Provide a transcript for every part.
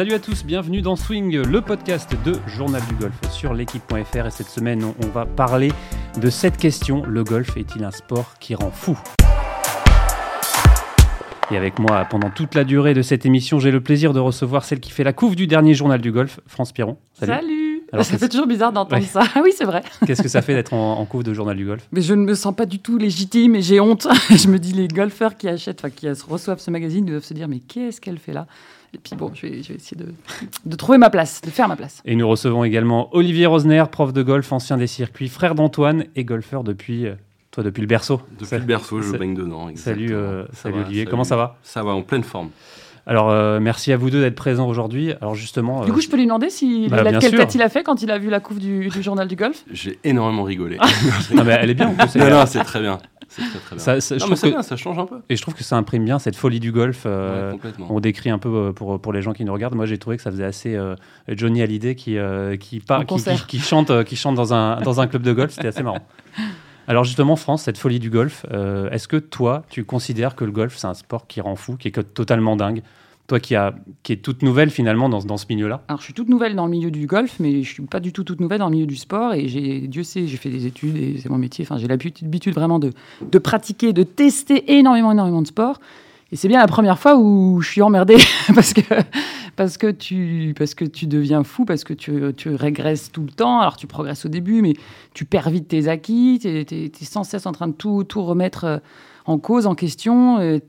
Salut à tous, bienvenue dans Swing, le podcast de Journal du Golf sur l'équipe.fr. Et cette semaine, on va parler de cette question le golf est-il un sport qui rend fou? Et avec moi, pendant toute la durée de cette émission, j'ai le plaisir de recevoir celle qui fait la couve du dernier journal du golf, France Piron. Salut. ça fait toujours bizarre d'entendre ça. Ah oui, c'est vrai. Qu'est-ce que ça fait d'être en, couve de journal du golf? Mais je ne me sens pas du tout légitime et j'ai honte. je me dis, les golfeurs qui achètent, enfin qui reçoivent ce magazine doivent se dire, mais qu'est-ce qu'elle fait là? Et puis bon, je vais, essayer de, de, trouver ma place, de faire ma place. Et nous recevons également Olivier Rosner, prof de golf, ancien des circuits, frère d'Antoine et golfeur depuis euh, toi, depuis le berceau Depuis le berceau, je baigne dedans. Salut, euh, salut Olivier, comment ça va? Ça va, en pleine forme. Alors, euh, merci à vous deux d'être présents aujourd'hui. Alors, justement. Du coup, je peux lui demander si bah, quelle tête il a fait quand il a vu la couve du, journal du golf? J'ai énormément rigolé. non, mais elle est bien. En plus, non, non, c'est très bien. C'est très, très bien. Ça, non, mais bien, ça change un peu. Et je trouve que ça imprime bien cette folie du golf. Euh, on décrit un peu pour, pour les gens qui nous regardent. Moi, j'ai trouvé que ça faisait assez Johnny Hallyday qui, qui, qui, qui, chante, qui chante dans un, dans un club de golf. C'était assez marrant. Alors justement, France, cette folie du golf, euh, est-ce que toi, tu considères que le golf, c'est un sport qui rend fou, qui est totalement dingue? Toi qui, a, qui est toute nouvelle finalement dans, dans ce milieu-là Alors je suis toute nouvelle dans le milieu du golf, mais je suis pas du tout toute nouvelle dans le milieu du sport. Et Dieu sait, j'ai fait des études et c'est mon métier. Enfin, j'ai l'habitude vraiment de, de pratiquer, de tester énormément, énormément de sports. Et c'est bien la première fois où je suis emmerdée parce que parce que tu, parce que tu deviens fou, parce que tu, tu, régresses tout le temps. Alors tu progresses au début, mais tu perds vite tes acquis, tu es, sans cesse en train de tout, tout remettre euh, en cause, en question.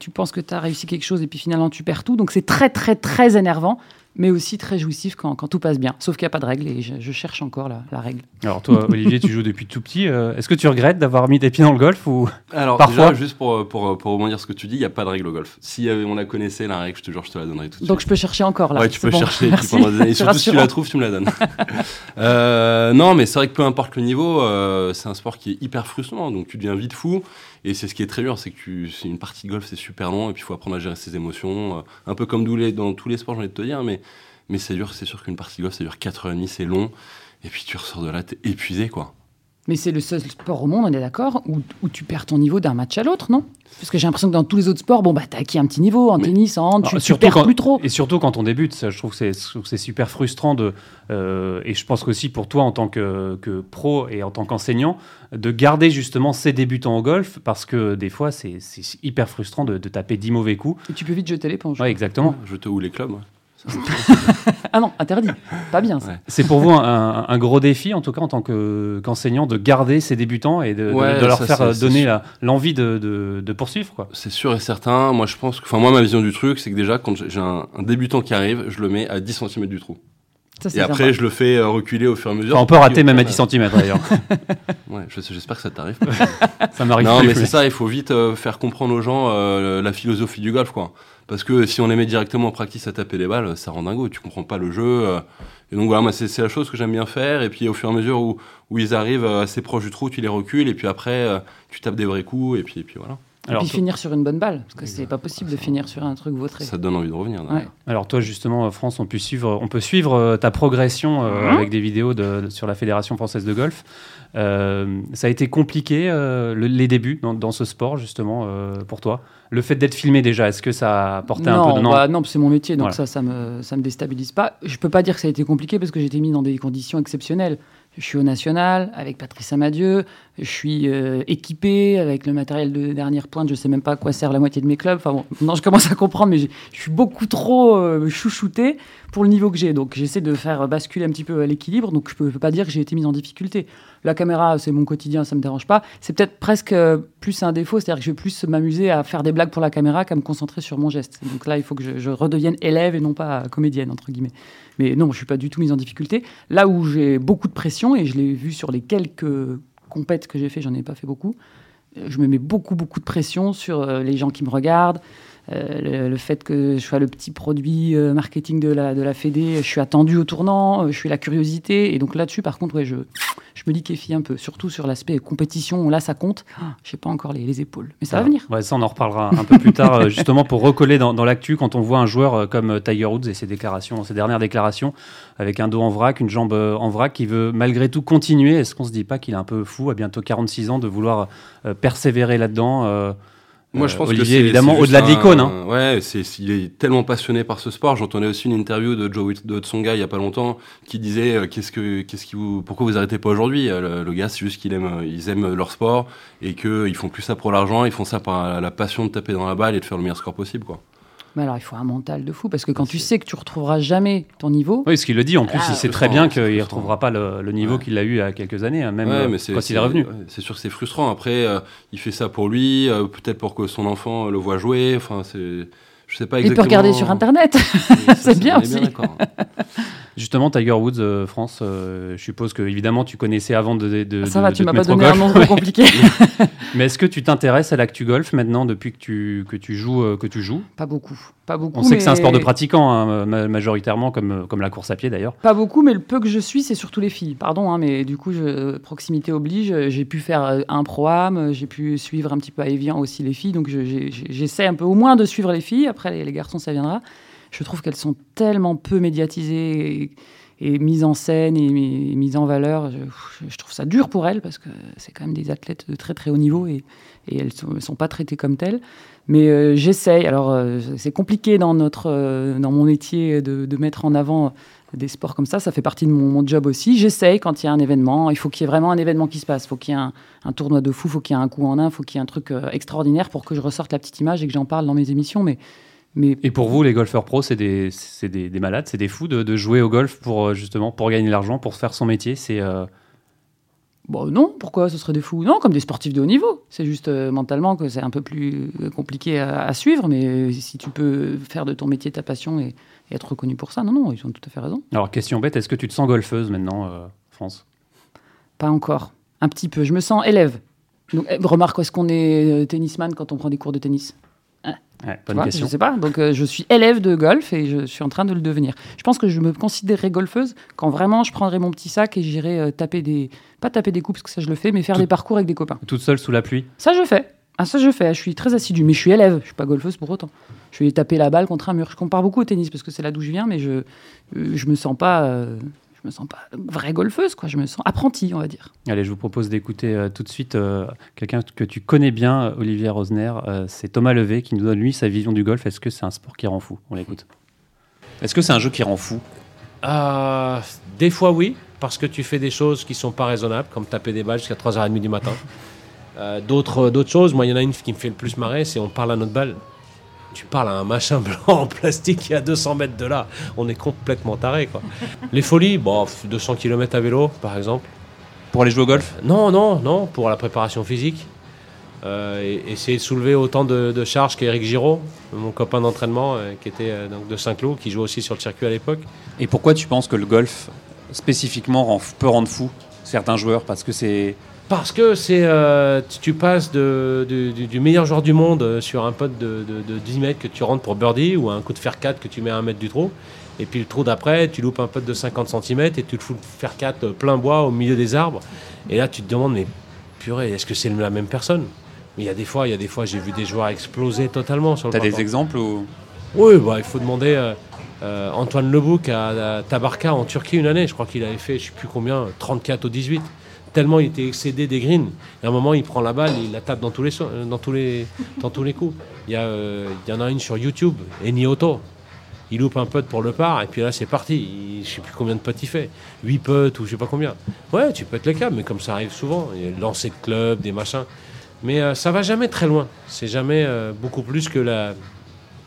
Tu penses que tu as réussi quelque chose et puis finalement tu perds tout. Donc c'est très, très, très énervant mais aussi très jouissif quand, quand tout passe bien. Sauf qu'il n'y a pas de règle et je, cherche encore la, la, règle. Alors toi, Olivier, tu joues depuis tout petit. Euh, est-ce que tu regrettes d'avoir mis des pieds dans le golf ou Alors parfois déjà, juste pour, pour, pour rebondir ce que tu dis, il n'y a pas de règle au golf. Si on la connaissait, la règle, je te jure, je te la donnerais tout de suite. Donc je peux chercher encore là. Ouais, tu peux chercher pendant des années. Surtout si tu la trouves, tu me la donnes. euh, non, mais c'est vrai que peu importe le niveau, euh, c'est un sport qui est hyper frustrant. Donc tu deviens vite fou. Et c'est ce qui est très dur, c'est que c'est une partie de golf, c'est super long, et puis il faut apprendre à gérer ses émotions. Euh, un peu comme dans tous les sports, j'ai envie de te dire, mais mais c'est dur, c'est sûr qu'une partie de golf, ça dure 4h30, c'est long. Et puis tu ressors de là, t'es épuisé, quoi. Mais c'est le seul sport au monde, on est d'accord, où, où, tu perds ton niveau d'un match à l'autre, non? Parce que j'ai l'impression que dans tous les autres sports, bon, bah, t'as acquis un petit niveau, en tennis, en hand, tu, perds plus trop. Et surtout quand on débute, ça, je trouve que c'est super frustrant de. Euh, et je pense qu'aussi pour toi, en tant que, que, pro et en tant qu'enseignant, de garder justement ces débutants au golf, parce que des fois, c'est hyper frustrant de, de, taper 10 mauvais coups. Et tu peux vite jeter l'éponge. Ouais, exactement. Je te ou les clubs. ah non, interdit. Pas bien. C'est pour vous un, gros défi, en tout cas en tant qu'enseignant, de garder ces débutants et de, leur faire donner l'envie de, poursuivre. C'est sûr et certain. Moi, je pense que, enfin, moi, ma vision du truc, c'est que déjà, quand j'ai un, débutant qui arrive, je le mets à 10 cm du trou. Et après, je le fais euh, reculer au fur et à mesure. on peut rater même à 10 cm d'ailleurs. ouais, j'espère que ça t'arrive. ça m'arrive. Non, mais c'est ça, il faut vite euh, faire comprendre aux gens euh, la philosophie du golf, quoi. Parce que si on les met directement en practice à taper les balles, ça rend dingo, tu comprends pas le jeu. Euh. Et donc voilà, moi c'est la chose que j'aime bien faire. Et puis au fur et à mesure où, où ils arrivent assez proches du trou, tu les recules. Et puis après, euh, tu tapes des vrais coups. Et puis, et puis voilà. Et puis finir sur une bonne balle, parce que c'est pas possible de finir sur un truc vautré. Ça donne envie de revenir. Alors toi justement, France, on peut suivre, on peut suivre euh, ta progression mhm. avec des vidéos de, sur la Fédération française de golf. ça a été compliqué les débuts dans, dans, ce sport justement pour toi? Le fait d'être filmé déjà, est-ce que ça a apporté un peu de non bah Non, c'est mon métier, donc ça, ça me, ça me déstabilise pas. Je peux pas dire que ça a été compliqué parce que j'ai été mis dans des conditions exceptionnelles. Je suis au national avec Patrice Amadieu. Je suis euh, équipé avec le matériel de dernière pointe. Je sais même pas à quoi sert la moitié de mes clubs. Enfin bon, non, je commence à comprendre, mais je suis beaucoup trop euh, chouchouté pour le niveau que j'ai. Donc j'essaie de faire basculer un petit peu l'équilibre. Donc je peux, peux pas dire que j'ai été mis en difficulté. La caméra, c'est mon quotidien, ça me dérange pas. C'est peut-être presque euh, plus un défaut, c'est-à-dire que je vais plus m'amuser à faire des blagues pour la caméra qu'à me concentrer sur mon geste. Donc là, il faut que je, redevienne élève et non pas comédienne entre guillemets. Mais non, je suis pas du tout mise en difficulté. Là où j'ai beaucoup de pression, et je l'ai vu sur les quelques compètes que j'ai fait, j'en ai pas fait beaucoup, je me mets beaucoup, beaucoup de pression sur euh, les gens qui me regardent, euh, le, fait que je sois le petit produit marketing de la, de la Fédé, je suis attendu au tournant, je suis la curiosité. Et donc là-dessus, par contre, ouais, je, je me liquéfie un peu, surtout sur l'aspect compétition. Là, ça compte. Ah, je sais pas encore les, épaules, mais ça va venir. Ouais, ça, on en reparlera un peu plus tard, justement pour recoller dans, dans l'actu quand on voit un joueur comme Tiger Woods et ses déclarations, ses dernières déclarations, avec un dos en vrac, une jambe en vrac, qui veut malgré tout continuer. Est-ce qu'on se dit pas qu'il est un peu fou à bientôt 46 ans de vouloir persévérer là-dedans Moi, je pense Olivier, évidemment, au-delà de l'icône. Hein. Ouais, c'est, il est tellement passionné par ce sport. J'entendais aussi une interview de Joe de Tsonga il y a pas longtemps qui disait qu'est-ce que, qu'est-ce qui vous, pourquoi vous arrêtez pas aujourd'hui? Le, gars, c'est juste qu'ils aiment, ils aiment leur sport et qu'ils font plus ça pour l'argent. Ils font ça par la passion de taper dans la balle et de faire le meilleur score possible, quoi. Mais alors, il faut un mental de fou parce que quand tu sais que tu retrouveras jamais ton niveau. Oui, ce qu'il le dit. En plus, il ah, sait très bien qu'il ne retrouvera pas le, niveau qu'il a eu il y a quelques années, hein, même euh, quand il est revenu. C'est sûr que c'est frustrant. Après, euh, il fait ça pour lui, euh, peut-être pour que son enfant le voit jouer. Enfin, c'est. Je sais pas exactement. Il peut regarder sur Internet. c'est bien aussi. Justement, Tiger Woods, euh, France, euh, je suppose que évidemment tu connaissais avant de. de ah, ça va, tu m'as pas donné un nom compliqué. Mais est-ce que tu t'intéresses à l'actu golf maintenant depuis que tu, que tu joues euh, que tu joues? Pas beaucoup, pas beaucoup. On sait que c'est un sport de pratiquants hein, majoritairement, comme comme la course à pied d'ailleurs. Pas beaucoup, mais le peu que je suis, c'est surtout les filles. Pardon, hein, mais du coup, je, proximité oblige. J'ai pu faire un pro-am, j'ai pu suivre un petit peu à Evian aussi les filles, donc j'essaie un peu au moins de suivre les filles. Après, les, les garçons, ça viendra je trouve qu'elles sont tellement peu médiatisées et, mises en scène et, mises en valeur. Je, trouve ça dur pour elles parce que c'est quand même des athlètes de très très haut niveau et, elles ne sont, pas traitées comme telles. Mais euh, j'essaye. Alors, euh, c'est compliqué dans, notre, euh, dans mon métier de, mettre en avant des sports comme ça. Ça fait partie de mon, job aussi. J'essaye quand il y a un événement. Il faut qu'il y ait vraiment un événement qui se passe. Il faut qu'il y ait un, tournoi de fou. Il faut qu'il y ait un coup en un. Il faut qu'il y ait un truc extraordinaire pour que je ressorte la petite image et que j'en parle dans mes émissions. Mais et pour vous, les golfeurs pros, c'est des, des, des, malades, c'est des fous de, jouer au golf pour justement pour gagner de l'argent, pour faire son métier. C'est Bon, non, pourquoi ce serait des fous? Non, comme des sportifs de haut niveau. C'est juste euh, mentalement que c'est un peu plus compliqué à, suivre, mais si tu peux faire de ton métier ta passion et, être reconnu pour ça, non, non, ils ont tout à fait raison. Alors, question bête, est-ce que tu te sens golfeuse maintenant, France? Pas encore. Un petit peu. Je me sens élève. Donc, eh, remarque, est-ce qu'on est tennisman quand on prend des cours de tennis? Bonne question. Je sais pas. Donc, euh, je suis élève de golf et je suis en train de le devenir. Je pense que je me considérerais golfeuse quand vraiment je prendrais mon petit sac et j'irais euh, taper des. Pas taper des coups parce que ça je le fais, mais faire des parcours avec des copains. Toute seule sous la pluie Ça je fais. Ah, ça je fais. Je suis très assidue. Mais je suis élève. Je suis pas golfeuse pour autant. Je vais taper la balle contre un mur. Je compare beaucoup au tennis parce que c'est là d'où je viens, mais je, euh, je me sens pas je me sens pas vraie golfeuse, quoi. Je me sens apprentie, on va dire. Allez, je vous propose d'écouter euh, tout de suite euh, quelqu'un que tu connais bien, Olivier Rosner. Euh, c'est Thomas Levé qui nous donne lui sa vision du golf. Est-ce que c'est un sport qui rend fou? On l'écoute. Est-ce que c'est un jeu qui rend fou? Des fois oui, parce que tu fais des choses qui sont pas raisonnables, comme taper des balles jusqu'à 3h30 du matin. d'autres, d'autres choses, moi il y en a une qui me fait le plus marrer, c'est on parle à notre balle tu parles à un machin blanc en plastique qui est à 200 mètres de là. On est complètement taré, quoi. Les folies, bon, 200 km à vélo, par exemple. Pour aller jouer au golf? Non, non, non, pour la préparation physique. Euh, essayer de soulever autant de, charges qu'Éric Giraud, mon copain d'entraînement, euh, qui était euh, donc de Saint-Cloud, qui jouait aussi sur le circuit à l'époque. Et pourquoi tu penses que le golf, spécifiquement, peut rendre fou certains joueurs? Parce que c'est parce que c'est, euh, tu passes de, du meilleur joueur du monde euh, sur un pote de, 10 mètres que tu rentres pour birdie ou un coup de fer 4 que tu mets à un mètre du trou. Et puis le trou d'après, tu loupes un pote de 50 cm et tu te fous fer 4 euh, plein bois au milieu des arbres. Et là, tu te demandes, mais purée, est-ce que c'est la même personne? Mais il y a des fois, il y a des fois, j'ai vu des joueurs exploser totalement sur le T'as des exemples Oui, bah, il faut demander. Antoine Lebouk à, Tabarka en Turquie une année, je crois qu'il avait fait, je sais plus combien, 34 ou 18 tellement il était excédé des greens. Et à un moment, il prend la balle, il la tape dans tous les, dans tous les, dans tous les coups. Il y, a, euh, il y en a une sur YouTube, Eni Auto. Il loupe un putt pour le par, et puis là, c'est parti. je sais plus combien de putts il fait. 8 putts ou je sais pas combien. Ouais, tu être les câbles, mais comme ça arrive souvent. Il y a lancé de club, des machins. Mais euh, ça va jamais très loin. C'est jamais euh, beaucoup plus que la,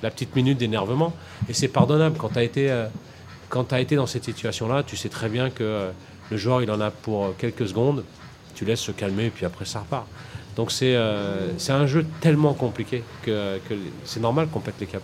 la petite minute d'énervement. Et c'est pardonnable. Quand tu été, as été dans cette situation-là, tu sais très bien que le joueur, il en a pour quelques secondes. Tu laisses se calmer et puis après, ça repart. Donc c'est euh, un jeu tellement compliqué que, c'est normal qu'on pète les câbles.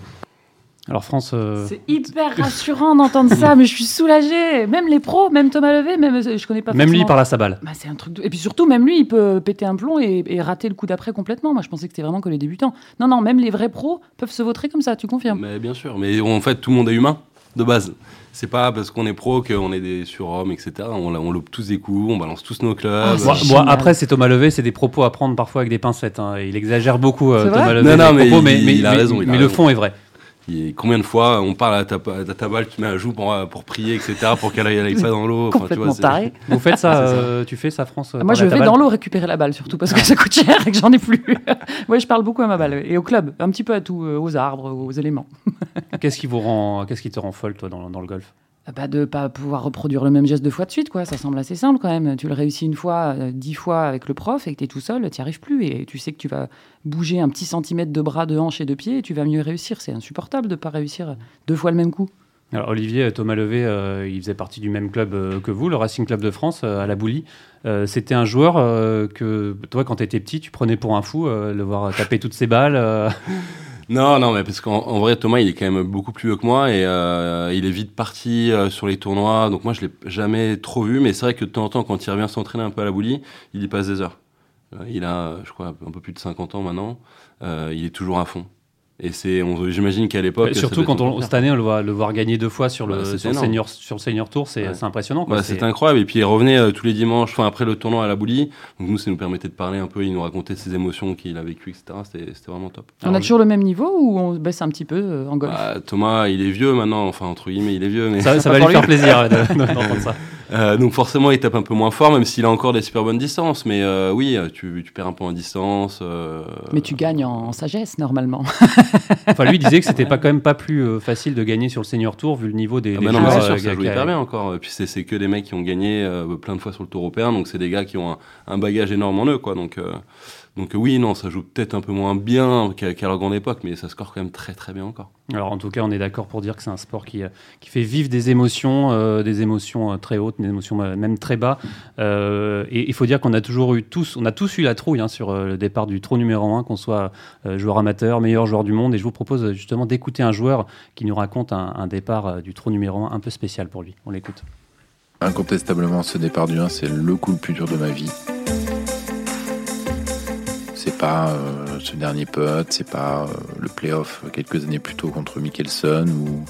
Alors France... Euh, c'est hyper rassurant d'entendre ça, mais je suis soulagé. Même les pros, même Thomas Levé, même je connais pas. Même lui il parle à sa balle. Bah, c'est un truc. Et puis surtout, même lui, il peut péter un plomb et, rater le coup d'après complètement. Moi, je pensais que c'était vraiment que les débutants. Non, non, même les vrais pros peuvent se vautrer comme ça. Tu confirmes? Mais bien sûr. Mais en fait, tout le monde est humain de base. C'est pas parce qu'on est pro qu'on est des surhommes, etc. On, on loupe tous des coups, on balance tous nos clubs. Ah, après, c'est Thomas Levé, c'est des propos à prendre parfois avec des pincettes. Hein. Il exagère beaucoup, euh, Thomas Levé. Non, non, mais, il, a raison. Mais, le fond est vrai. Combien de fois on parle à ta, ta, balle, tu mets un joue pour, pour prier, etc., pour qu'elle aille pas dans l'eau. Complètement taré. Vous faites ça, euh, tu fais ça, France Moi, je vais dans l'eau récupérer la balle, surtout parce que ça coûte cher et que j'en ai plus. Moi, je parle beaucoup à ma balle et au club, un petit peu à tout, euh, aux arbres, aux éléments. qu'est-ce qui vous rend, qu'est-ce qui te rend folle, toi, dans, dans le golf? Bah de pas pouvoir reproduire le même geste deux fois de suite, quoi. Ça semble assez simple quand même. Tu le réussis une fois, euh, dix fois avec le prof et que tu es tout seul, tu n'y arrives plus. Et tu sais que tu vas bouger un petit centimètre de bras, de hanche et de pied et tu vas mieux réussir. C'est insupportable de ne pas réussir deux fois le même coup. Alors Olivier, Thomas Levé, euh, il faisait partie du même club euh, que vous, le Racing Club de France, à la Boulie. C'était un joueur que, toi, quand tu étais petit, tu prenais pour un fou, le voir taper toutes ses balles. Non, non, mais parce qu'en vrai, Thomas, il est quand même beaucoup plus vieux que moi et euh, il est vite parti euh, sur les tournois. Donc moi, je l'ai jamais trop vu, mais c'est vrai que de temps en temps, quand il revient s'entraîner un peu à la boulie, il y passe des heures. Euh, il a, je crois, un peu plus de 50 ans maintenant. il est toujours à fond. Et c'est, j'imagine qu'à l'époque. Surtout quand on, cette année, on le voit le voir gagner deux fois sur le, bah, sur, senior, sur le senior tour, c'est impressionnant. Bah, c'est incroyable. Et puis il revenait euh, tous les dimanches, enfin après le tournoi à la boulie. Donc nous, ça nous permettait de parler un peu. Il nous racontait ses émotions qu'il a vécues, etc. C'était vraiment top. On a toujours le même niveau ou on baisse un petit peu euh, en golf? Bah, Thomas, il est vieux maintenant. Enfin entre guillemets, il est vieux, mais ça, ça va lui faire plaisir d'entendre ça. Euh, donc forcément, il tape un peu moins fort, même s'il a encore des super bonnes distances. Mais euh, oui, tu, tu, perds un peu en distance. Euh... Mais tu gagnes en, sagesse normalement. enfin, lui disait que c'était pas quand même pas plus euh, facile de gagner sur le senior tour vu le niveau des. Ah bah non, mais c'est sûr, ça joue hyper bien encore. Et puis c'est que des mecs qui ont gagné plein de fois sur le tour européen, donc c'est des gars qui ont un, un, bagage énorme en eux, quoi. Donc donc oui, non, ça joue peut-être un peu moins bien qu'à leur grande époque, mais ça score quand même très très bien encore. Alors en tout cas, on est d'accord pour dire que c'est un sport qui, euh, qui fait vivre des émotions, euh, des émotions euh, très hautes, des émotions même très bas. et il faut dire qu'on a toujours eu tous, on a tous eu la trouille hein, sur le départ du trou numéro 1, qu'on soit joueur amateur, meilleur joueur du monde. Et je vous propose justement d'écouter un joueur qui nous raconte un, un départ du trou numéro 1 un peu spécial pour lui. On l'écoute. Incontestablement, ce départ du 1, c'est le coup le plus dur de ma vie c'est pas euh, ce dernier putt, c'est pas euh, le playoff quelques années plus tôt contre Mickelson ou,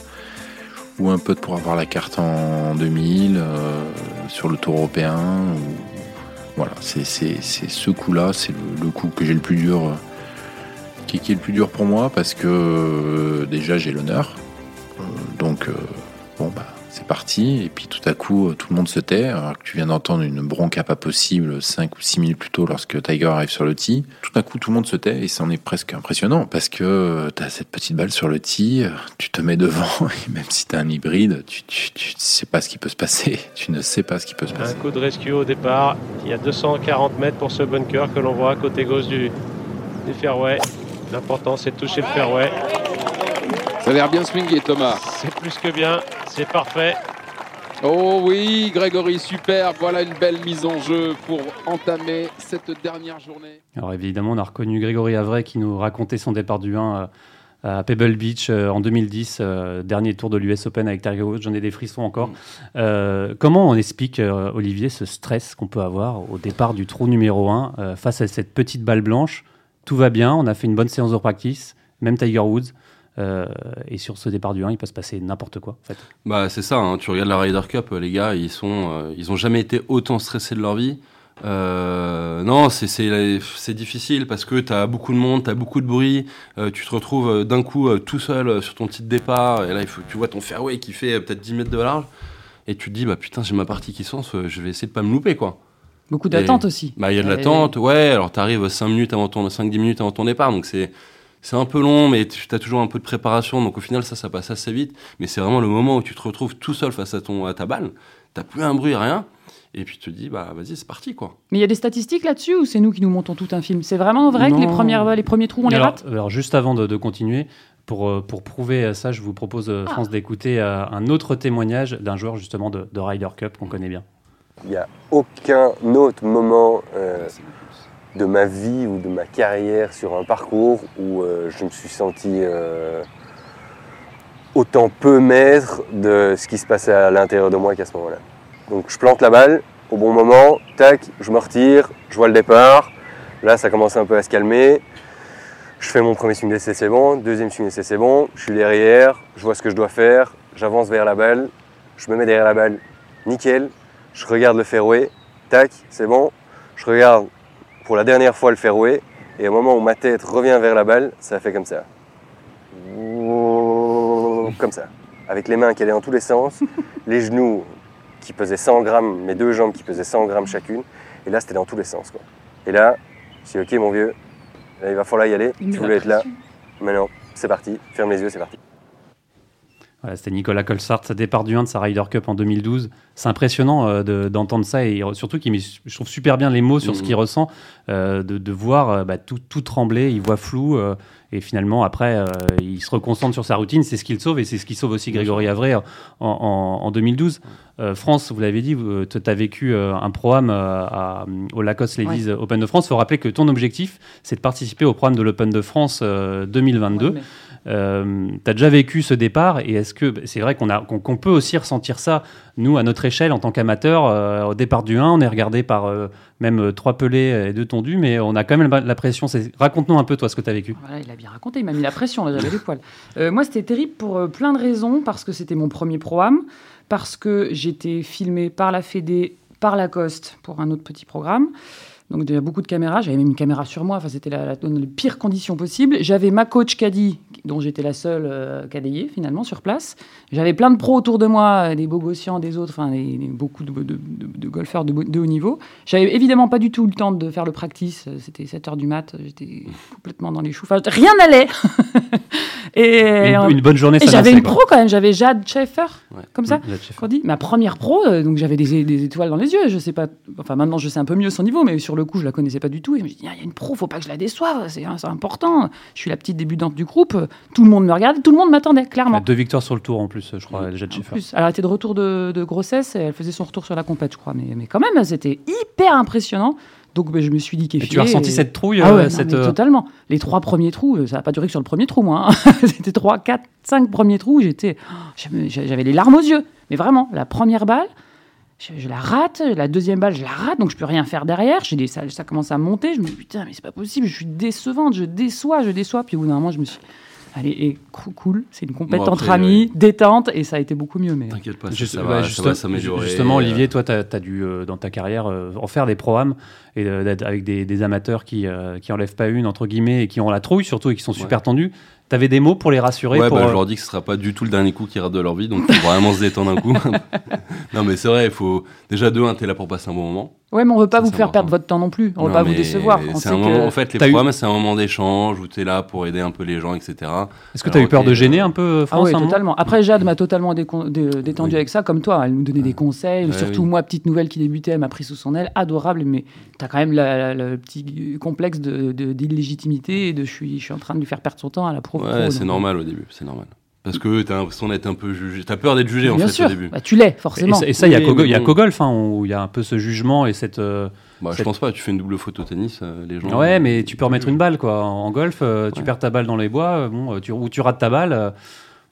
ou un putt pour avoir la carte en 2000 euh, sur le tour européen. voilà, c'est ce coup-là, c'est le, coup que j'ai le plus dur, qui, qui, est le plus dur pour moi parce que déjà j'ai l'honneur. donc bon bah c'est parti, et puis tout à coup, tout le monde se tait, alors que tu viens d'entendre une bronca pas possible 5 ou 6 minutes plus tôt lorsque Tiger arrive sur le tee. Tout à coup, tout le monde se tait, et c'en est presque impressionnant, parce que tu as cette petite balle sur le tee, tu te mets devant, et même si tu as un hybride, tu, ne sais pas ce qui peut se passer. Tu ne sais pas ce qui peut se passer. Un coup de rescue au départ, il y a 240 mètres pour ce bunker que l'on voit à côté gauche du, du fairway. L'important, c'est de toucher le fairway. Ça a l'air bien swingé, Thomas. C'est plus que bien. C'est parfait. Oh oui, Grégory, super. Voilà une belle mise en jeu pour entamer cette dernière journée. Alors évidemment, on a reconnu Grégory Avray qui nous racontait son départ du 1 euh, à Pebble Beach euh, en 2010, euh, dernier tour de l'US Open avec Tiger Woods. J'en ai des frissons encore. Mm. comment on explique, Olivier, ce stress qu'on peut avoir au départ du trou numéro 1 face à cette petite balle blanche? Tout va bien, on a fait une bonne séance de practice, même Tiger Woods. Euh, et sur ce départ du 1, il peut se passer n'importe quoi. En fait. Bah, c'est ça, hein. tu regardes la Ryder Cup, les gars, ils sont, euh, ils ont jamais été autant stressés de leur vie. Euh, non, c'est difficile parce que tu as beaucoup de monde, tu as beaucoup de bruit, tu te retrouves d'un coup tout seul sur ton petit départ, et là il faut, tu vois ton fairway qui fait peut-être 10 mètres de large, et tu te dis, bah putain, j'ai ma partie qui sens, je vais essayer de pas me louper quoi. Beaucoup d'attente aussi. Bah, il y a de l'attente, ouais, alors tu arrives 5 minutes avant ton, 5-10 minutes avant ton départ, donc c'est c'est un peu long, mais tu as toujours un peu de préparation, donc au final, ça, ça passe assez vite. Mais c'est vraiment le moment où tu te retrouves tout seul face à, ton, à ta balle. T'as plus un bruit, rien. Et puis tu te dis, bah vas-y, c'est parti quoi. Mais il y a des statistiques là-dessus ou c'est nous qui nous montons tout un film? C'est vraiment vrai que les, premières, les premiers trous, on les rate? Alors juste avant de, continuer, pour, euh, pour prouver ça, je vous propose, euh, ah. France, d'écouter euh, un autre témoignage d'un joueur justement de, de Ryder Cup qu'on connaît bien. Il n'y a aucun autre moment de ma vie ou de ma carrière sur un parcours où euh, je me suis senti euh, autant peu maître de ce qui se passait à l'intérieur de moi qu'à ce moment-là. Donc je plante la balle au bon moment, tac, je me retire, je vois le départ. Là, ça commence un peu à se calmer. Je fais mon premier swing d'essai, c'est bon. Deuxième swing d'essai, c'est bon. Je suis derrière, je vois ce que je dois faire. J'avance vers la balle. Je me mets derrière la balle. Nickel. Je regarde le fairway. Tac, c'est bon. Je regarde pour la dernière fois le fairway. Et au moment où ma tête revient vers la balle, ça fait comme ça. comme ça, avec les mains qui allaient dans tous les sens, les genoux qui pesaient 100 grammes, mes deux jambes qui pesaient 100 grammes chacune. Et là, c'était dans tous les sens. Quoi. Et là, je suis ok, mon vieux, il va falloir y aller. Tu voulais être là. Maintenant, c'est parti. Ferme les yeux, c'est parti. C'était Nicolas Colsart, départ du 1 de sa Ryder Cup en 2012. C'est impressionnant euh, d'entendre ça et surtout qu'il met, je trouve super bien les mots sur ce qu'il mmh. ressent, euh, de, de, voir euh, bah, tout, tout, trembler, il voit flou et finalement après il se reconcentre sur sa routine, c'est ce qui le sauve et c'est ce qui sauve aussi Grégory Avray en, en, 2012. France, vous l'avez dit, tu as vécu un programme à, au Lacoste Ladies Open de France. Il faut rappeler que ton objectif, c'est de participer au programme de l'Open de France 2022. Euh, tu as déjà vécu ce départ et est-ce que c'est vrai qu'on peut aussi ressentir ça, nous, à notre échelle, en tant qu'amateurs euh, Au départ du 1, on est regardé par euh, même trois pelés et deux tondus, mais on a quand même la pression. Raconte-nous un peu, toi, ce que tu as vécu. Voilà, il a bien raconté, il m'a mis la pression, j'avais les poils. moi, c'était terrible pour plein de raisons, parce que c'était mon premier programme, parce que j'étais filmé par la Fédé, par Lacoste, pour un autre petit programme. Donc il y a beaucoup de caméras, j'avais même une caméra sur moi, enfin, c'était la, les pires conditions possibles. J'avais ma coach caddie, dont j'étais la seule euh, finalement sur place. J'avais plein de pros autour de moi, euh, des Bogossians, des autres, enfin beaucoup de, de, golfeurs de, haut niveau. J'avais évidemment pas du tout le temps de faire le practice, c'était 7 heures du mat, j'étais complètement dans les choux, enfin, rien n'allait. Et, une, bonne journée, J'avais une pro quand même, j'avais Jade Schaeffer, comme ça, qu'on dit, ma première pro, euh, donc j'avais des, des, étoiles dans les yeux, je sais pas, enfin maintenant je sais un peu mieux son niveau, mais sur le coup, je la connaissais pas du tout. Et je me dis, il y a une pro, faut pas que je la déçoive, c'est important. Je suis la petite débutante du groupe, tout le monde me regarde, tout le monde m'attendait, clairement. deux victoires sur le tour en plus, je crois, Jade Schaeffer. Plus. Elle était de retour de, grossesse et elle faisait son retour sur la compète, je crois. Mais, mais quand même, c'était hyper impressionnant. Donc ben, je me suis dit qu'effectivement. tu as ressenti cette trouille ah euh, cette... Euh, totalement. Les trois premiers trous, ça n'a pas duré que sur le premier trou, moi. Hein. C'était trois, quatre, cinq premiers trous. J'étais, j'avais les larmes aux yeux. Mais vraiment, la première balle, je, la rate, la deuxième balle, je la rate, donc je peux rien faire derrière. J'ai des, ça, ça commence à monter. Je me dis, putain, mais c'est pas possible, je suis décevante, je déçois, je déçois. Puis au bout d'un moment, je me suis allez, et cool, c'est une compétence entre amis, détente, et ça a été beaucoup mieux. Mais... T'inquiète pas, ça, va, s'améliorer. Justement, Olivier, toi, tu as, dû, euh, dans ta carrière, euh, en faire des programmes et, avec des, amateurs qui, euh, qui enlèvent pas une, entre guillemets, et qui ont la trouille surtout, et qui sont super tendus. T'avais des mots pour les rassurer Ouais, pour, bah, je leur dis que ce sera pas du tout le dernier coup qui rate de leur vie, donc il faut vraiment se détendre un coup. non, mais c'est vrai, il faut. Déjà, deux, un, t'es là pour passer un bon moment. Ouais, mais on veut pas vous faire perdre votre temps non plus. On veut pas vous décevoir. Un moment, En fait, les programmes, c'est un moment d'échange où tu es là pour aider un peu les gens, etc. Est-ce que tu as eu peur de gêner un peu euh, ah France Ah oui, totalement. Après, Jade m'a totalement détendu avec ça, comme toi. Elle nous donnait des conseils. surtout moi, petite nouvelle qui débutait, elle m'a pris sous son aile. Adorable, mais tu as quand même le petit complexe d'illégitimité de, et de je suis, je suis en train de lui faire perdre son temps à la pro. Ouais, c'est normal au début, c'est normal. Parce que tu as l'impression d'être un peu jugé. Tu as peur d'être jugé, en fait, au début. Bah, tu l'es, forcément. Et, ça, il y a, Kogolf, hein, où il y a un peu ce jugement et cette. Euh, bah, Je pense pas, tu fais une double photo tennis, euh, les gens. Ouais, mais tu peux remettre une balle, quoi. En, golf, euh, tu perds ta balle dans les bois, bon, tu, ou tu rates ta balle.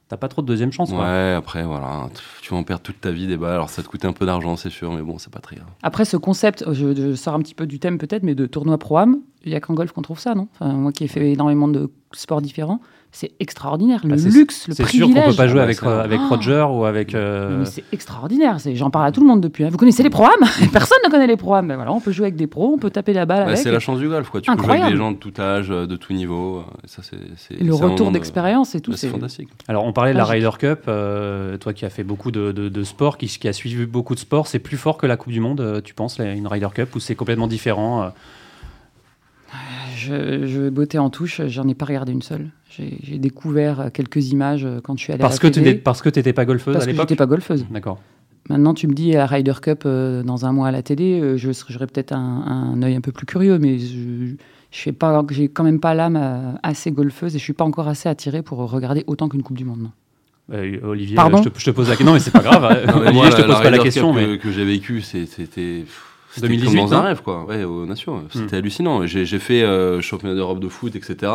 T'as pas trop de deuxième chance. Quoi. Ouais, après, voilà, tu vas en perdre toute ta vie des balles. Alors, ça te coûte un peu d'argent, c'est sûr, mais bon, c'est pas très grave. Après, ce concept, je, sors un petit peu du thème peut-être, mais de tournoi pro-am, il y a qu'en golf qu'on trouve ça, non? Enfin, Moi qui ai fait énormément de sports différents, c'est extraordinaire. Le ah, luxe, le privilège. C'est sûr qu'on peut pas jouer avec, euh, avec Roger ou avec. Euh, c'est extraordinaire. J'en parle à tout le monde depuis. Hein. Vous connaissez les programmes? Personne ne connaît les programmes. Ben voilà, on peut jouer avec des pros, on peut taper la balle avec. C'est la chance du golf. Quoi. Tu peux jouer avec des gens de tout âge, euh, de tout niveau. Ça, c'est, le retour d'expérience et tout. C'est fantastique. Alors, on parlait de la Ryder Cup. toi qui as fait beaucoup de, de, sport, qui, qui a suivi beaucoup de sport, c'est plus fort que la Coupe du Monde, tu penses, une Ryder Cup, ou c'est complètement différent je, vais botter en touche, j'en ai pas regardé une seule. J'ai découvert quelques images quand je suis allée parce à la que Parce que tu n'étais pas golfeuse parce à l'époque Parce que pas golfeuse. D'accord. Maintenant, tu me dis à Ryder Cup euh, dans un mois à la télé, euh, j'aurais peut-être un, un, œil un peu plus curieux, mais je j'ai quand même pas l'âme euh, assez golfeuse et je suis pas encore assez attiré pour regarder autant qu'une Coupe du Monde. Olivier, je te, je te, pose la question, mais c'est pas grave. Hein. moi, je te pose pas la question. Que, mais... que j'ai vécu, c'était 2018 comme dans un rêve, quoi. Ouais, aux Nations. C'était hmm. hallucinant. J'ai fait euh, championnat d'Europe de foot, etc.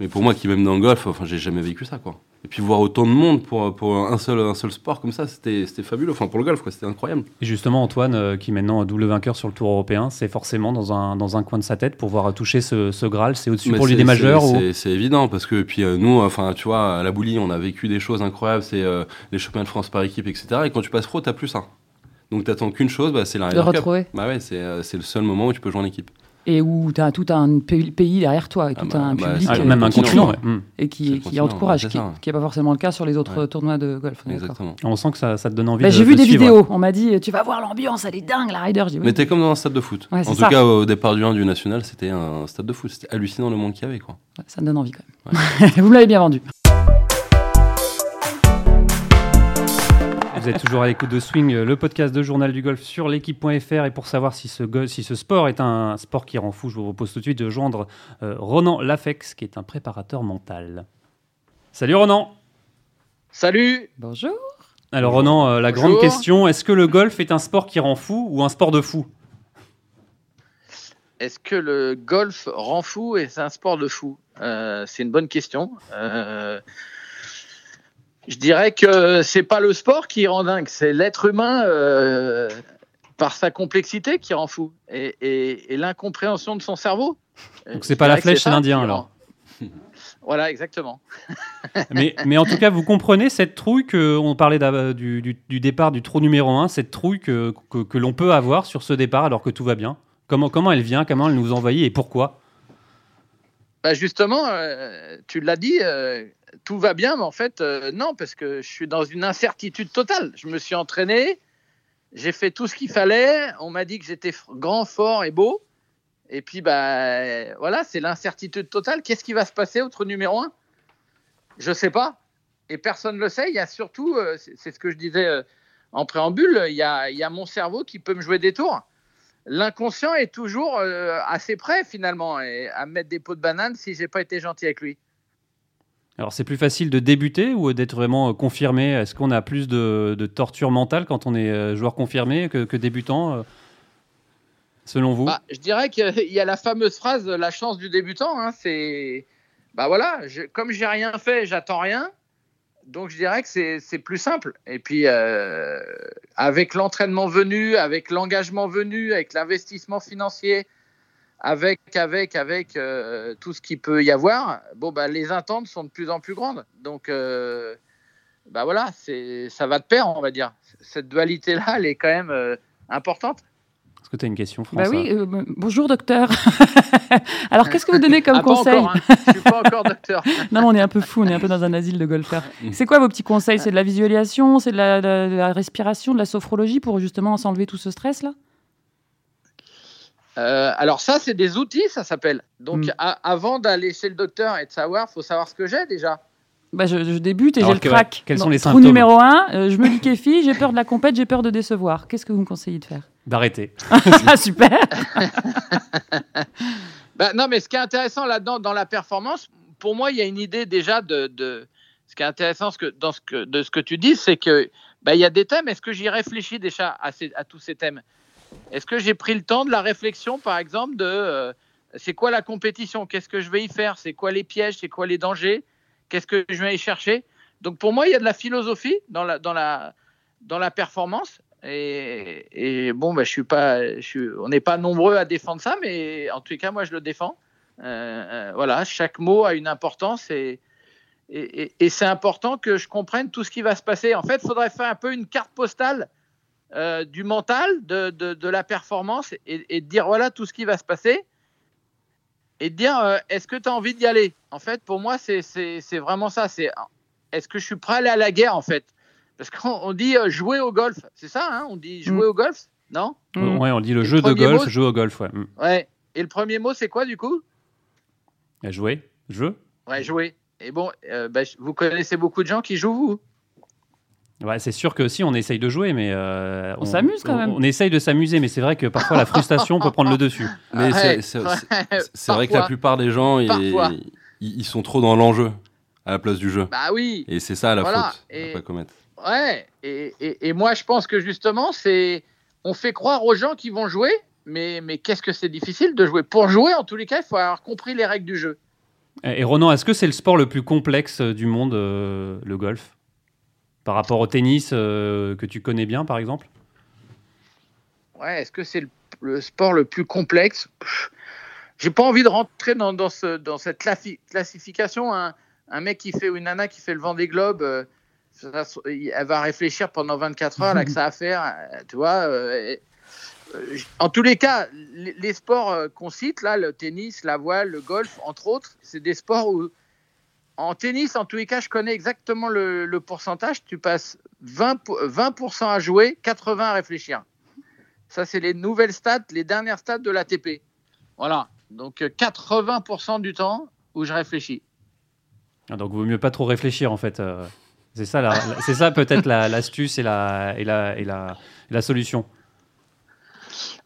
Mais pour moi, qui même dans le golf, enfin, j'ai jamais vécu ça, quoi. Et puis voir autant de monde pour, pour un, seul, un seul sport comme ça, c'était fabuleux. Enfin, pour le golf, quoi, c'était incroyable. Et justement, Antoine, euh, qui est maintenant double vainqueur sur le Tour européen, c'est forcément dans un, dans un coin de sa tête pour voir toucher ce, ce Graal. C'est au-dessus pour lui des majeurs C'est évident, parce que puis euh, nous, enfin, tu vois, à la Boulie, on a vécu des choses incroyables. C'est les championnats de France par équipe, etc. Et quand tu passes pro, t'as plus ça. Donc t'attends qu'une chose, bah, c'est la Ryder retrouver. Bah ouais, euh, c'est, le seul moment où tu peux jouer en équipe. et où tu as tout un pays derrière toi et tout ah bah, un bah, public euh, même un continent et qui, qui encourage, qui n'est pas forcément le cas sur les autres tournois de golf. On sent que ça, ça te donne envie. Bah, j'ai vu des vidéos, on m'a dit tu vas voir l'ambiance, elle est dingue la Ryder. Mais t'es comme dans un stade de foot. en tout cas au départ du 1 du national, c'était un stade de foot, c'était hallucinant le monde qu'il y avait quoi. Ça me donne envie quand même. Vous me l'avez bien vendu. Vous êtes toujours à l'écoute de Swing, le podcast de Journal du Golf sur l'équipe.fr. Et pour savoir si ce, si ce sport est un sport qui rend fou, je vous propose tout de suite de joindre euh, Ronan Lafex, qui est un préparateur mental. Salut Ronan Salut Bonjour Alors Ronan, euh, la grande question, est-ce que le golf est un sport qui rend fou ou un sport de fou? Est-ce que le golf rend fou et c'est un sport de fou? Euh, C'est une bonne question. Je dirais que c'est pas le sport qui rend dingue, c'est l'être humain euh, par sa complexité qui rend fou et, l'incompréhension de son cerveau. Donc c'est pas la flèche, c'est l'Indien alors. Voilà, exactement. mais, mais, en tout cas, vous comprenez cette trouille que on parlait du, du, départ du trou numéro 1, cette trouille que, que, l'on peut avoir sur ce départ alors que tout va bien. Comment, comment elle vient, comment elle nous envahit et pourquoi? Bah Justement, euh, tu l'as dit, euh, tout va bien, mais en fait, euh, non, parce que je suis dans une incertitude totale. Je me suis entraîné, j'ai fait tout ce qu'il fallait. On m'a dit que j'étais grand, fort et beau. Et puis, bah, voilà, c'est l'incertitude totale. Qu'est-ce qui va se passer au numéro 1 Je ne sais pas. Et personne ne le sait. Il y a surtout, euh, c'est ce que je disais euh, en préambule, il y, a, mon cerveau qui peut me jouer des tours. L'inconscient est toujours assez prêt, finalement, à mettre des pots de banane si j'ai pas été gentil avec lui. Alors c'est plus facile de débuter ou d'être vraiment euh, confirmé? Est-ce qu'on a plus de, torture mentale quand on est euh, joueur confirmé que, débutant euh, Selon vous? Bah, Je dirais qu'il y a la fameuse phrase la chance du débutant. Hein, c'est bah voilà, je, comme j'ai rien fait, j'attends rien. Donc je dirais que c'est plus simple. Et puis avec l'entraînement venu, avec l'engagement venu, avec l'investissement financier, avec, avec, avec euh, tout ce qu'il peut y avoir, bon, bah, les attentes sont de plus en plus grandes. Donc, euh, bah voilà, ça va de pair, on va dire. Cette dualité-là, elle est quand même euh, importante. Est-ce que tu as une question, François bah oui, bonjour docteur. Alors qu'est-ce que vous donnez comme ah, conseil? hein. Je ne suis pas encore docteur. non, on est un peu fou, on est un peu dans un asile de golfeurs. C'est quoi vos petits conseils? C'est de la visualisation, c'est de, de la, respiration, de la sophrologie pour justement s'enlever tout ce stress là euh, alors ça, c'est des outils, ça s'appelle. Donc hmm. avant d'aller chez le docteur et de savoir, faut savoir ce que j'ai déjà. Bah, je, débute et j'ai le crack. quels sont les symptômes numéro 1, euh, je me liquéfie, j'ai peur de la compète, j'ai peur de décevoir. Qu'est-ce que vous me conseillez de faire? D'arrêter. Ah, super bah, Non, mais ce qui est intéressant là-dedans, dans la performance, pour moi, il y a une idée déjà de... de... Ce qui est intéressant ce que, dans ce que, de ce que tu dis, c'est que bah, il y a des thèmes. Est-ce que j'y réfléchis déjà à, à tous ces thèmes? Est-ce que j'ai pris le temps de la réflexion, par exemple, de euh, c'est quoi la compétition? Qu'est-ce que je vais y faire? C'est quoi les pièges? C'est quoi les dangers? Qu'est-ce que je vais y chercher? Donc pour moi, il y a de la philosophie dans la, dans la, dans la performance. Et, bon, bah, je suis pas, je suis, on n'est pas nombreux à défendre ça, mais en tout cas, moi, je le défends. Euh, euh, voilà, chaque mot a une importance et, et, et c'est important que je comprenne tout ce qui va se passer. En fait, il faudrait faire un peu une carte postale euh, du mental, de, de, la performance et, de dire voilà tout ce qui va se passer et de dire euh, est-ce que tu as envie d'y aller? En fait, pour moi, c'est vraiment ça. C'est est-ce que je suis prêt à aller à la guerre en fait? Parce qu'on dit euh, jouer au golf, c'est ça hein? On dit jouer mm. au golf, non? Mm. Ouais, on dit le jeu de golf, jouer au golf, ouais. Mm. Ouais. Et le premier mot, c'est quoi du coup? Jouer, jeu? Ouais, jouer. Et bon, bah, vous connaissez beaucoup de gens qui jouent vous? Ouais, c'est sûr que si on essaye de jouer, mais euh, on, s'amuse quand même. On, essaye de s'amuser, mais c'est vrai que parfois la frustration peut prendre le dessus. Mais c'est vrai que la plupart des gens, ils, sont trop dans l'enjeu à la place du jeu. Bah oui. Et c'est ça la faute et, pas commettre. Ouais. Et, et, moi, je pense que justement, c'est on fait croire aux gens qui vont jouer, mais, mais qu'est-ce que c'est difficile de jouer? Pour jouer, en tous les cas, il faut avoir compris les règles du jeu. Et Ronan, est-ce que c'est le sport le plus complexe du monde, euh, le golf? Par rapport au tennis euh, que tu connais bien, par exemple Ouais, est-ce que c'est le, sport le plus complexe J'ai pas envie de rentrer dans, dans, ce, dans cette classification. Un, mec qui fait ou une nana qui fait le vent des globes, euh, elle va réfléchir pendant 24 heures là que ça à faire, euh, tu vois. en tous les cas, les, sports qu'on cite, là, le tennis, la voile, le golf, entre autres, c'est des sports où, en tennis, en tous les cas, je connais exactement le, le pourcentage. Tu passes 20%, 20 à jouer, 80% à réfléchir. Ça, c'est les nouvelles stats, les dernières stats de l'ATP. Voilà. Donc 80% du temps où je réfléchis. Ah, donc, vaut mieux pas trop réfléchir, en fait. Euh, c'est ça, c'est ça peut-être l'astuce et, la, et, la, et, la, la solution.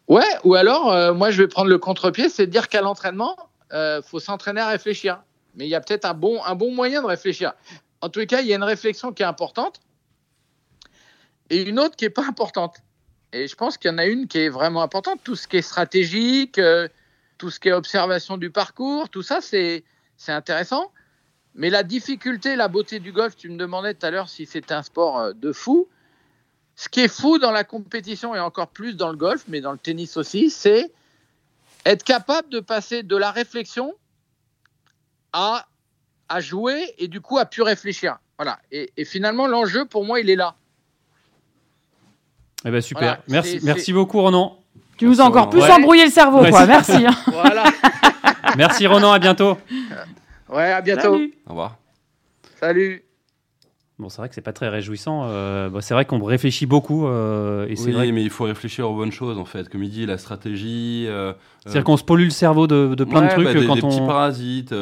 Ouais, ou alors, euh, moi, je vais prendre le contre-pied, c'est de dire qu'à l'entraînement, il euh, faut s'entraîner à réfléchir. Mais il y a peut-être un bon, un bon moyen de réfléchir. En tous les cas, il y a une réflexion qui est importante et une autre qui n'est pas importante. Et je pense qu'il y en a une qui est vraiment importante. Tout ce qui est stratégique, euh, tout ce qui est observation du parcours, tout ça, c'est intéressant. Mais la difficulté, la beauté du golf, tu me demandais tout à l'heure si c'était un sport euh, de fou. Ce qui est fou dans la compétition et encore plus dans le golf, mais dans le tennis aussi, c'est être capable de passer de la réflexion à, à jouer et du coup à pu réfléchir. Voilà. Et, finalement, l'enjeu pour moi, il est là. Eh ben super. merci, merci beaucoup, Ronan. Tu nous as encore plus embrouillé le cerveau, quoi. Merci. Hein. Voilà. merci, Ronan. À bientôt. Ouais, à bientôt. Au revoir. Salut. Bon, c'est vrai que c'est pas très réjouissant. Euh, c'est vrai qu'on réfléchit beaucoup. Euh, et oui, vrai mais il faut réfléchir aux bonnes choses en fait. Comme il dit, la stratégie. Euh, C'est-à-dire qu'on se pollue le cerveau de, de plein de trucs bah, des, quand des on. petits parasites,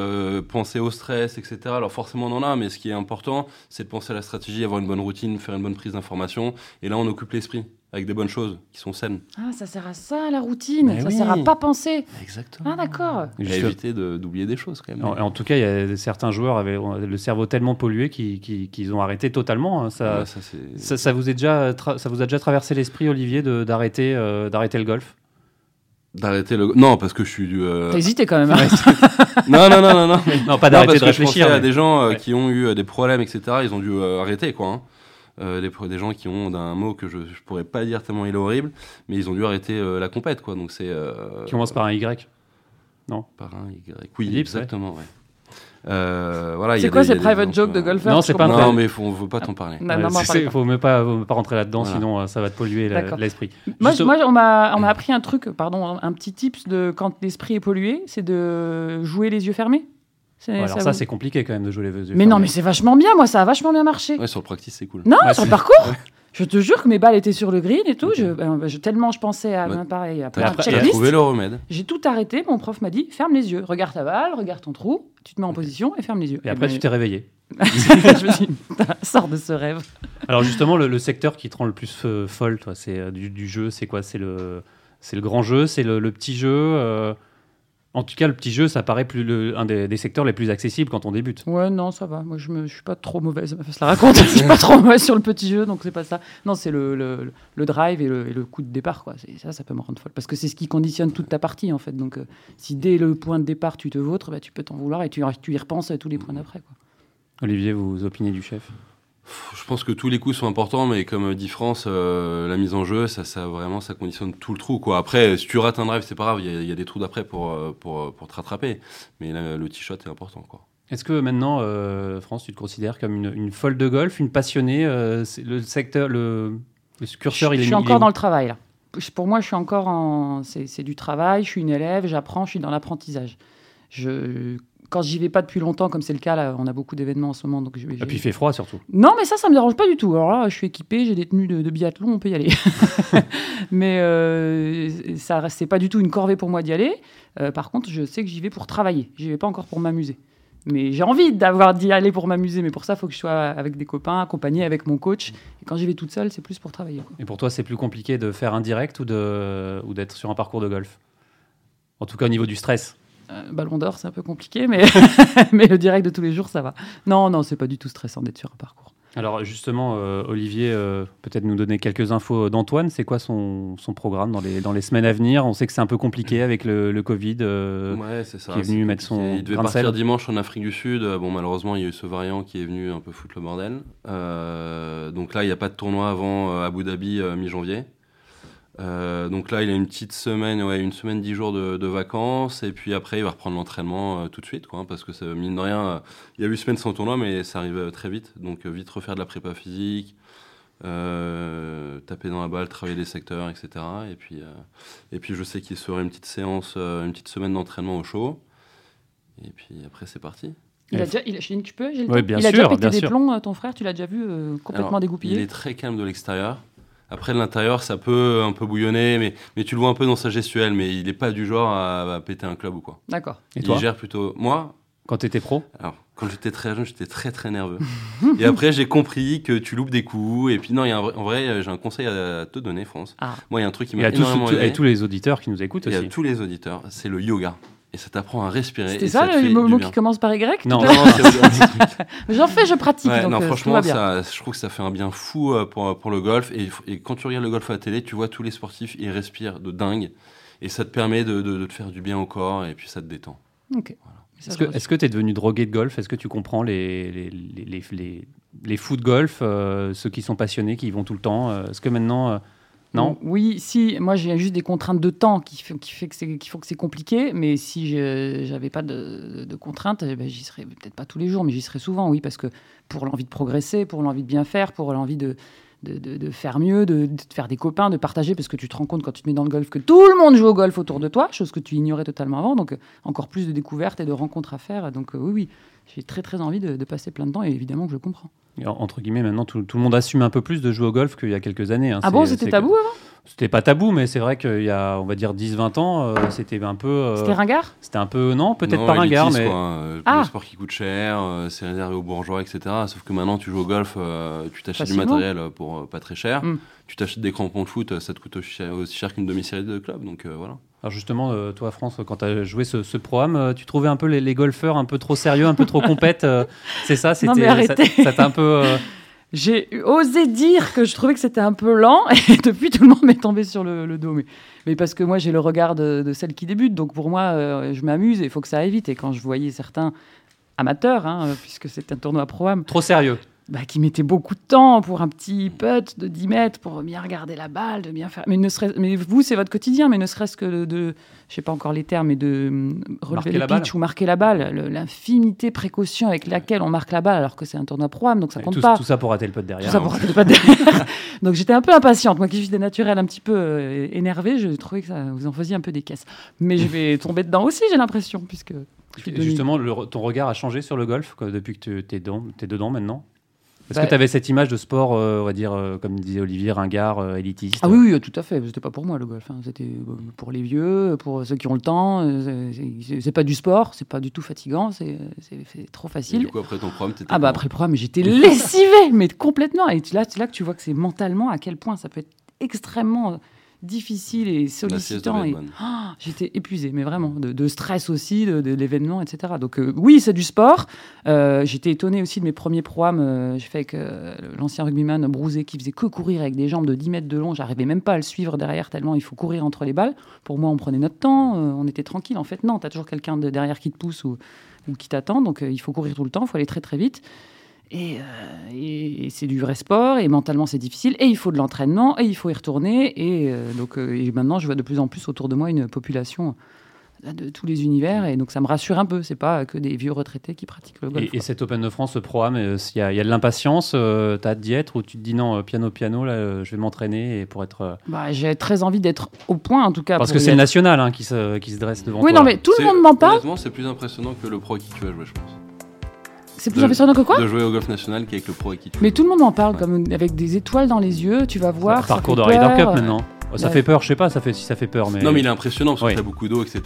penser au stress, etc. Alors forcément on en a, mais ce qui est important, c'est de penser à la stratégie, avoir une bonne routine, faire une bonne prise d'information. Et là, on occupe l'esprit avec des bonnes choses qui sont saines. Ah, ça sert à ça, la routine. ça sert à pas penser. Exactement. Ah, d'accord. À éviter d'oublier des choses, quand même. En, tout cas, il y a certains joueurs avaient le cerveau tellement pollué qu'ils ont arrêté totalement. Hein. Ça, ça, ça, vous est déjà ça vous a déjà traversé l'esprit, Olivier, d'arrêter euh, d'arrêter le golf? D'arrêter le non parce que je suis euh... t'as hésité quand même hein. non non non non non non pas d'arrêter de réfléchir il y a des gens euh, qui ont eu euh, des problèmes etc ils ont dû arrêter quoi hein. Euh, des, gens qui ont un mot que je, je pourrais pas dire tellement il est horrible, mais ils ont dû arrêter euh, la compète, quoi. Donc c'est. Euh, qui commence par un Y. Non. Par un Y. Oui, exactement. Ouais. c'est quoi ces private jokes de golfeurs Non, c'est pas. Non, mais faut, on veut pas t'en parler. Non, non, il faut même pas, pas rentrer là-dedans, sinon ça va te polluer l'esprit. Moi, moi, on m'a, on m'a appris un truc, pardon, un petit tips de quand l'esprit est pollué, c'est de jouer les yeux fermés alors ça, c'est compliqué quand même de jouer les yeux. Mais non, mais c'est vachement bien, moi, ça a vachement bien marché. Ouais, sur le practice, c'est cool. Non, sur le parcours Je te jure que mes balles étaient sur le green et tout. Ben, je, tellement je pensais à bah, pareil. À trouvé le remède. J'ai tout arrêté. Mon prof m'a dit ferme les yeux, regarde ta balle, regarde ton trou, tu te mets en position et ferme les yeux. Et, après, ben, tu t'es réveillé. je me suis dit, sors de ce rêve. Alors justement, le, secteur qui te rend le plus folle, toi, c'est euh, du, jeu, c'est quoi? C'est le, c'est le grand jeu, c'est le, petit jeu. Euh, en tout cas, le petit jeu, ça paraît plus le, un des, secteurs les plus accessibles quand on débute. Ouais, non, ça va. Moi, je ne suis pas trop mauvaise. Je la raconte. je suis pas trop mauvaise sur le petit jeu, donc c'est pas ça. Non, c'est le, le, drive et, le, coup de départ. Quoi. Ça, ça peut me rendre folle. Parce que c'est ce qui conditionne toute ta partie, en fait. Donc, euh, si dès le point de départ, tu te vautres, bah, tu peux t'en vouloir et tu, tu y repenses à tous les points d'après. Olivier, vous opinez du chef? Je pense que tous les coups sont importants, mais comme dit France, euh, la mise en jeu, ça, ça, vraiment, ça conditionne tout le trou. Quoi. Après, si tu rates un drive, c'est pas grave, il y, a des trous d'après pour, euh, pour, pour, te rattraper. Mais le t-shot est important. Quoi. Est-ce que maintenant, euh, France, tu te considères comme une, une, folle de golf, une passionnée Le secteur, le, curseur, il est Je suis encore dans le travail, là. Pour moi, je suis encore en. C'est du travail, je suis une élève, j'apprends, je suis dans l'apprentissage. Je quand j'y vais pas depuis longtemps, comme c'est le cas, là, on a beaucoup d'événements en ce moment. Donc Et puis il fait froid surtout. Non, mais ça, ça me dérange pas du tout. Alors là, je suis équipé, j'ai des tenues de, biathlon, on peut y aller. mais euh, ça, c'est pas du tout une corvée pour moi d'y aller. Euh, par contre, je sais que j'y vais pour travailler. J'y vais pas encore pour m'amuser. Mais j'ai envie d'avoir d'y aller pour m'amuser. Mais pour ça, il faut que je sois avec des copains, accompagné avec mon coach. Et quand j'y vais toute seule, c'est plus pour travailler. Et pour toi, c'est plus compliqué de faire un direct ou d'être ou sur un parcours de golf? En tout cas, au niveau du stress euh, ballon d'or, c'est un peu compliqué, mais, mais le direct de tous les jours, ça va. Non, non, c'est pas du tout stressant d'être sur un parcours. Alors justement, euh, Olivier, euh, peut-être nous donner quelques infos d'Antoine. C'est quoi son, son, programme dans les, dans les semaines à venir? On sait que c'est un peu compliqué avec le, le Covid. ouais, c'est ça. Qui est venu mettre son. Il devait partir dimanche en Afrique du Sud. Bon, malheureusement, il y a eu ce variant qui est venu un peu foutre le bordel. donc là, il n'y a pas de tournoi avant Abu Dhabi mi-janvier. Euh, donc là, il a une petite semaine, ouais, une semaine, dix jours de, vacances, et puis après, il va reprendre l'entraînement euh, tout de suite, quoi, hein, parce que ça, mine de rien, euh, il y a eu une semaine sans tournoi, mais ça arrive très vite, donc vite refaire de la prépa physique, taper dans la balle, travailler les secteurs, etc. Et puis, et puis je sais qu'il serait une petite séance, une petite semaine d'entraînement au chaud. Et puis après, c'est parti. Il a déjà, il, tu peux, il a déjà pété des plombs, ton frère, tu l'as déjà vu complètement dégoupillé? Il est très calme de l'extérieur. Après, de l'intérieur, ça peut un peu bouillonner, mais, mais tu le vois un peu dans sa gestuelle, mais il n'est pas du genre à, péter un club ou quoi. D'accord. Et il gère plutôt. Moi Quand tu étais pro Alors, quand j'étais très jeune, j'étais très très nerveux. et après, j'ai compris que tu loupes des coups. Et puis, non, y a en vrai, j'ai un conseil à te donner, France. Ah. Moi, il y a un truc qui m'a énormément aidé. Et tous les auditeurs qui nous écoutent aussi. Il y a tous les auditeurs, c'est le yoga et ça t'apprend à respirer. C'est ça, le mot qui commence par Y Non, non, J'en fais, je pratique. non, euh, franchement, ça, je trouve que ça fait un bien fou euh, pour, pour le golf. Et, et, quand tu regardes le golf à la télé, tu vois tous les sportifs, ils respirent de dingue. Et ça te permet de, de, te faire du bien au corps et puis ça te détend. Ok. Est-ce que tu es devenu drogué de golf? Est-ce que tu comprends les, les, les, les, les fous de golf, euh, ceux qui sont passionnés, qui y vont tout le temps? Est-ce que maintenant non? Oui, si. Moi, j'ai juste des contraintes de temps qui, fait, qui, fait que c'est, font que c'est compliqué. Mais si je n'avais pas de, contraintes, eh ben, j'y serais peut-être pas tous les jours, mais j'y serais souvent, oui, parce que pour l'envie de progresser, pour l'envie de bien faire, pour l'envie de, de, faire mieux, de, faire des copains, de partager, parce que tu te rends compte quand tu te mets dans le golf que tout le monde joue au golf autour de toi, chose que tu ignorais totalement avant. Donc, encore plus de découvertes et de rencontres à faire. Donc, euh, oui, oui, j'ai très, très envie de, passer plein de temps et évidemment que je comprends entre guillemets, maintenant, tout, le monde assume un peu plus de jouer au golf qu'il y a quelques années. Hein. Ah bon, c'était tabou avant? C'était pas tabou, mais c'est vrai qu'il y a, on va dire, 10-20 ans, euh, c'était un peu. Euh, c'était ringard? C'était un peu. Non, peut-être pas ringard, mais. Quoi. Euh, ah. Le sport qui coûte cher, c'est réservé aux bourgeois, etc. Sauf que maintenant, tu joues au golf, tu t'achètes du matériel pour pas très cher. Hmm. Tu t'achètes des crampons de foot, ça te coûte aussi cher, qu'une demi-série de club. Donc voilà. Alors justement, toi, France, quand tu as joué ce, programme, tu trouvais un peu les, golfeurs un peu trop sérieux, un peu trop compètes. c'est ça C'était. Ça t'a un peu j'ai osé dire que je trouvais que c'était un peu lent et depuis tout le monde m'est tombé sur le, dos. Mais, mais, parce que moi j'ai le regard de, celle qui débute, donc pour moi euh, je m'amuse et il faut que ça aille vite. Et quand je voyais certains amateurs, hein, puisque c'est un tournoi pro-am. Trop sérieux bah, qui mettait beaucoup de temps pour un petit putt de 10 mètres, pour bien regarder la balle, de bien faire. Mais, ne serait... mais vous, c'est votre quotidien, mais ne serait-ce que de, de je sais pas encore les termes, mais de hum, relever le pitch ou marquer la balle, l'infinité précaution avec laquelle on marque la balle, alors que c'est un tournoi pro donc ça compte pas. Tout ça pour rater le putt derrière. Tout ça pour rater le putt derrière. donc j'étais un peu impatiente. Moi qui suis des naturels un petit peu euh, énervé, je trouvais que ça, vous en faisiez un peu des caisses. Mais je vais tomber dedans aussi, j'ai l'impression, puisque. Justement, ton regard a changé sur le golf depuis que tu es, es dedans maintenant? Est-ce que bah, tu avais cette image de sport, euh, on va dire, euh, comme disait Olivier, ringard, euh, élitiste Ah oui, oui, tout à fait. C'était pas pour moi le golf. Hein. C'était pour les vieux, pour ceux qui ont le temps. C'est pas du sport, c'est pas du tout fatigant, c'est trop facile. Et du coup, après ton programme, Ah bah après le programme, j'étais lessivé, mais complètement. Et là, c'est là que tu vois que c'est mentalement à quel point ça peut être extrêmement difficile et sollicitant. Et... Oh, j'étais épuisée, mais vraiment, de, stress aussi, de, l'événement, etc. Donc euh, oui, c'est du sport. Euh, j'étais étonnée aussi de mes premiers programmes. Euh, j'ai fait avec l'ancien rugbyman Brouzé qui faisait que courir avec des jambes de 10 mètres de long. J'arrivais même pas à le suivre derrière tellement il faut courir entre les balles. Pour moi, on prenait notre temps, on était tranquille. En fait, non, tu as toujours quelqu'un de derrière qui te pousse ou, ou qui t'attend. Donc il faut courir tout le temps, il faut aller très très vite. Euh, et, c'est du vrai sport, et mentalement c'est difficile, et il faut de l'entraînement, et il faut y retourner. Et euh, donc euh, et maintenant, je vois de plus en plus autour de moi une population de tous les univers, et donc ça me rassure un peu. C'est pas que des vieux retraités qui pratiquent le golf. Et, cet Open de France, ce programme, il y, a, y a de l'impatience, tu as hâte d'y être, ou tu te dis non, piano, piano, là, je vais m'entraîner pour être. Bah, J'ai très envie d'être au point, en tout cas. Parce que c'est le national hein, qui, se, qui se dresse devant toi. Oui, non, mais tout le monde m'en parle. c'est plus impressionnant que le pro qui tu as joué, je pense. C'est plus impressionnant que quoi De jouer au golf national qu'avec le pro équipe. Mais tout le monde m'en parle, comme avec des étoiles dans les yeux, tu vas voir. Le parcours de Ryder Cup maintenant. Ça fait peur, je sais pas, ça fait, si ça fait peur. Mais... Non, mais il est impressionnant parce que tu beaucoup d'eau, etc.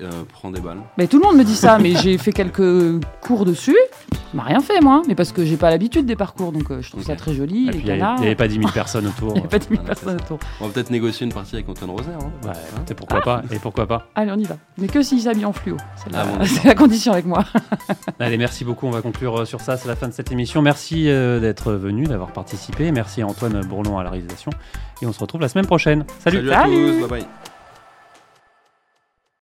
Euh, prends des balles. Mais tout le monde me dit ça, mais j'ai fait quelques cours dessus. Je m'a rien fait, moi, mais parce que j'ai pas l'habitude des parcours, donc euh, je trouve ça très joli. Il n'y avait pas 10 000 personnes autour. Il n'y avait pas 10 000 personnes autour. On va peut-être négocier une partie avec Antoine Rosaire. Hein. Ouais, hein pourquoi pas Et pourquoi pas Allez, on y va. Mais que s'il s'habille en fluo. C'est la, ah la, condition avec moi. Allez, merci beaucoup. On va conclure euh, sur ça. C'est la fin de cette émission. Merci d'être venu, d'avoir participé. Merci à Antoine Bourlon à la réalisation. Et on se retrouve la semaine prochaine. Salut. Salut à tous. Bye bye.